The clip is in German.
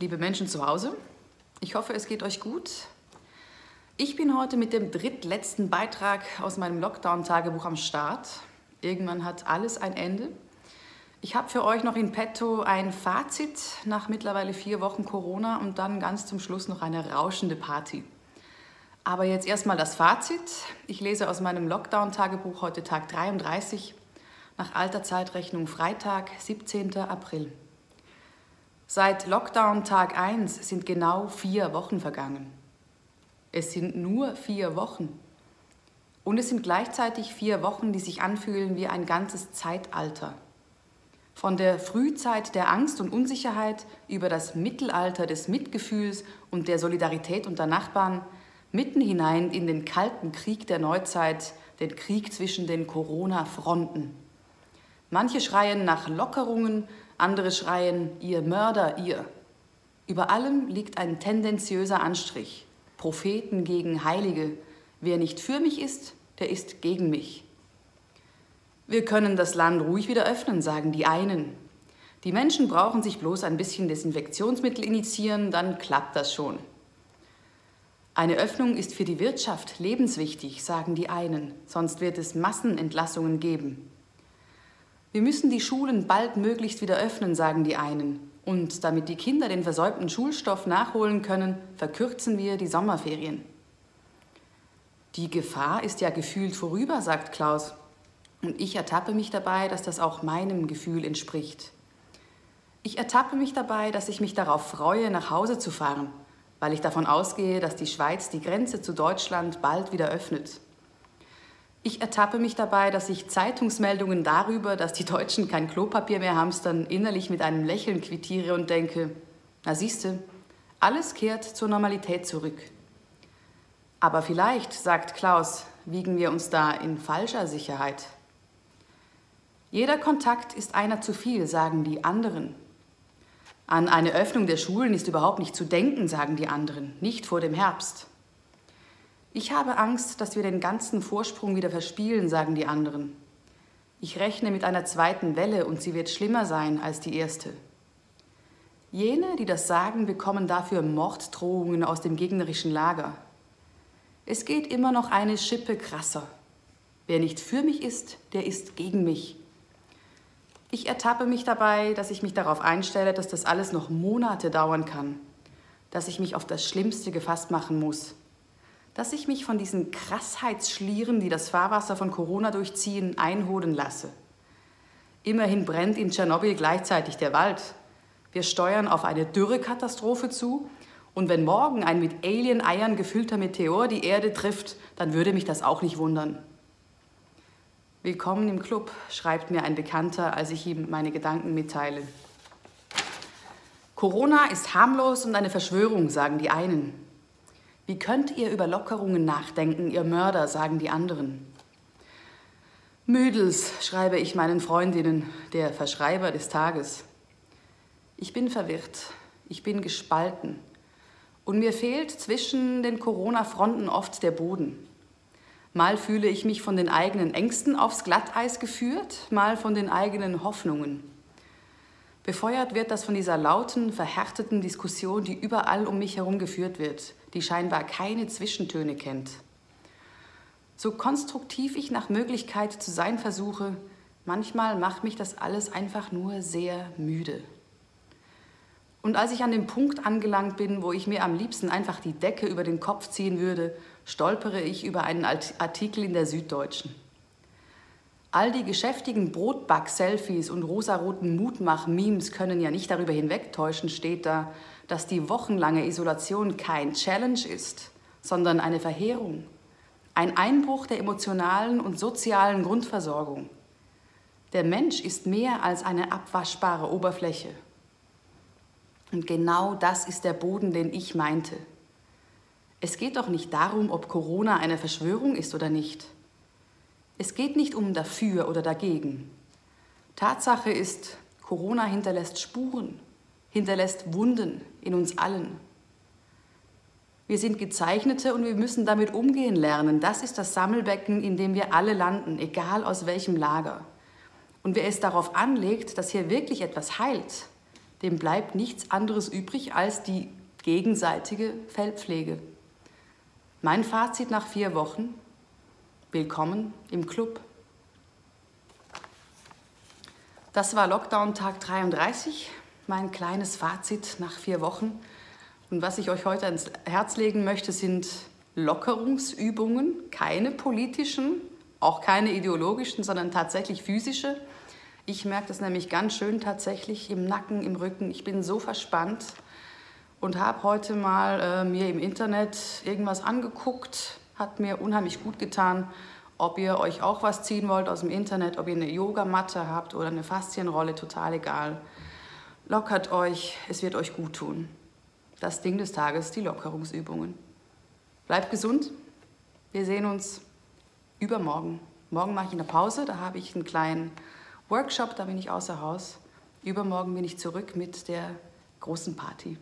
Liebe Menschen zu Hause, ich hoffe, es geht euch gut. Ich bin heute mit dem drittletzten Beitrag aus meinem Lockdown-Tagebuch am Start. Irgendwann hat alles ein Ende. Ich habe für euch noch in petto ein Fazit nach mittlerweile vier Wochen Corona und dann ganz zum Schluss noch eine rauschende Party. Aber jetzt erstmal das Fazit. Ich lese aus meinem Lockdown-Tagebuch heute Tag 33 nach alter Zeitrechnung Freitag, 17. April. Seit Lockdown Tag 1 sind genau vier Wochen vergangen. Es sind nur vier Wochen. Und es sind gleichzeitig vier Wochen, die sich anfühlen wie ein ganzes Zeitalter. Von der Frühzeit der Angst und Unsicherheit über das Mittelalter des Mitgefühls und der Solidarität unter Nachbarn, mitten hinein in den kalten Krieg der Neuzeit, den Krieg zwischen den Corona-Fronten. Manche schreien nach Lockerungen, andere schreien, ihr Mörder, ihr. Über allem liegt ein tendenziöser Anstrich. Propheten gegen Heilige. Wer nicht für mich ist, der ist gegen mich. Wir können das Land ruhig wieder öffnen, sagen die einen. Die Menschen brauchen sich bloß ein bisschen Desinfektionsmittel initiieren, dann klappt das schon. Eine Öffnung ist für die Wirtschaft lebenswichtig, sagen die einen, sonst wird es Massenentlassungen geben. Wir müssen die Schulen bald möglichst wieder öffnen, sagen die einen. Und damit die Kinder den versäumten Schulstoff nachholen können, verkürzen wir die Sommerferien. Die Gefahr ist ja gefühlt vorüber, sagt Klaus. Und ich ertappe mich dabei, dass das auch meinem Gefühl entspricht. Ich ertappe mich dabei, dass ich mich darauf freue, nach Hause zu fahren, weil ich davon ausgehe, dass die Schweiz die Grenze zu Deutschland bald wieder öffnet. Ich ertappe mich dabei, dass ich Zeitungsmeldungen darüber, dass die Deutschen kein Klopapier mehr hamstern, innerlich mit einem Lächeln quittiere und denke, na siehste, alles kehrt zur Normalität zurück. Aber vielleicht, sagt Klaus, wiegen wir uns da in falscher Sicherheit. Jeder Kontakt ist einer zu viel, sagen die anderen. An eine Öffnung der Schulen ist überhaupt nicht zu denken, sagen die anderen, nicht vor dem Herbst. Ich habe Angst, dass wir den ganzen Vorsprung wieder verspielen, sagen die anderen. Ich rechne mit einer zweiten Welle und sie wird schlimmer sein als die erste. Jene, die das sagen, bekommen dafür Morddrohungen aus dem gegnerischen Lager. Es geht immer noch eine Schippe krasser. Wer nicht für mich ist, der ist gegen mich. Ich ertappe mich dabei, dass ich mich darauf einstelle, dass das alles noch Monate dauern kann, dass ich mich auf das Schlimmste gefasst machen muss, dass ich mich von diesen Krassheitsschlieren, die das Fahrwasser von Corona durchziehen, einholen lasse. Immerhin brennt in Tschernobyl gleichzeitig der Wald. Wir steuern auf eine Dürrekatastrophe zu. Und wenn morgen ein mit Alien-Eiern gefüllter Meteor die Erde trifft, dann würde mich das auch nicht wundern. Willkommen im Club, schreibt mir ein Bekannter, als ich ihm meine Gedanken mitteile. Corona ist harmlos und eine Verschwörung, sagen die einen. Wie könnt ihr über Lockerungen nachdenken, ihr Mörder, sagen die anderen. Müdels, schreibe ich meinen Freundinnen, der Verschreiber des Tages. Ich bin verwirrt, ich bin gespalten und mir fehlt zwischen den Corona-Fronten oft der Boden. Mal fühle ich mich von den eigenen Ängsten aufs Glatteis geführt, mal von den eigenen Hoffnungen. Befeuert wird das von dieser lauten, verhärteten Diskussion, die überall um mich herum geführt wird, die scheinbar keine Zwischentöne kennt. So konstruktiv ich nach Möglichkeit zu sein versuche, manchmal macht mich das alles einfach nur sehr müde. Und als ich an dem Punkt angelangt bin, wo ich mir am liebsten einfach die Decke über den Kopf ziehen würde, stolpere ich über einen Artikel in der Süddeutschen. All die geschäftigen Brotback-Selfies und rosaroten Mutmach-Memes können ja nicht darüber hinwegtäuschen, steht da, dass die wochenlange Isolation kein Challenge ist, sondern eine Verheerung, ein Einbruch der emotionalen und sozialen Grundversorgung. Der Mensch ist mehr als eine abwaschbare Oberfläche. Und genau das ist der Boden, den ich meinte. Es geht doch nicht darum, ob Corona eine Verschwörung ist oder nicht. Es geht nicht um dafür oder dagegen. Tatsache ist, Corona hinterlässt Spuren, hinterlässt Wunden in uns allen. Wir sind Gezeichnete und wir müssen damit umgehen lernen. Das ist das Sammelbecken, in dem wir alle landen, egal aus welchem Lager. Und wer es darauf anlegt, dass hier wirklich etwas heilt, dem bleibt nichts anderes übrig als die gegenseitige Feldpflege. Mein Fazit nach vier Wochen, willkommen im Club. Das war Lockdown-Tag 33, mein kleines Fazit nach vier Wochen. Und was ich euch heute ans Herz legen möchte, sind Lockerungsübungen, keine politischen, auch keine ideologischen, sondern tatsächlich physische. Ich merke das nämlich ganz schön tatsächlich im Nacken, im Rücken. Ich bin so verspannt und habe heute mal äh, mir im Internet irgendwas angeguckt. Hat mir unheimlich gut getan. Ob ihr euch auch was ziehen wollt aus dem Internet, ob ihr eine Yogamatte habt oder eine Faszienrolle, total egal. Lockert euch, es wird euch gut tun. Das Ding des Tages, die Lockerungsübungen. Bleibt gesund. Wir sehen uns übermorgen. Morgen mache ich eine Pause, da habe ich einen kleinen Workshop, da bin ich außer Haus. Übermorgen bin ich zurück mit der großen Party.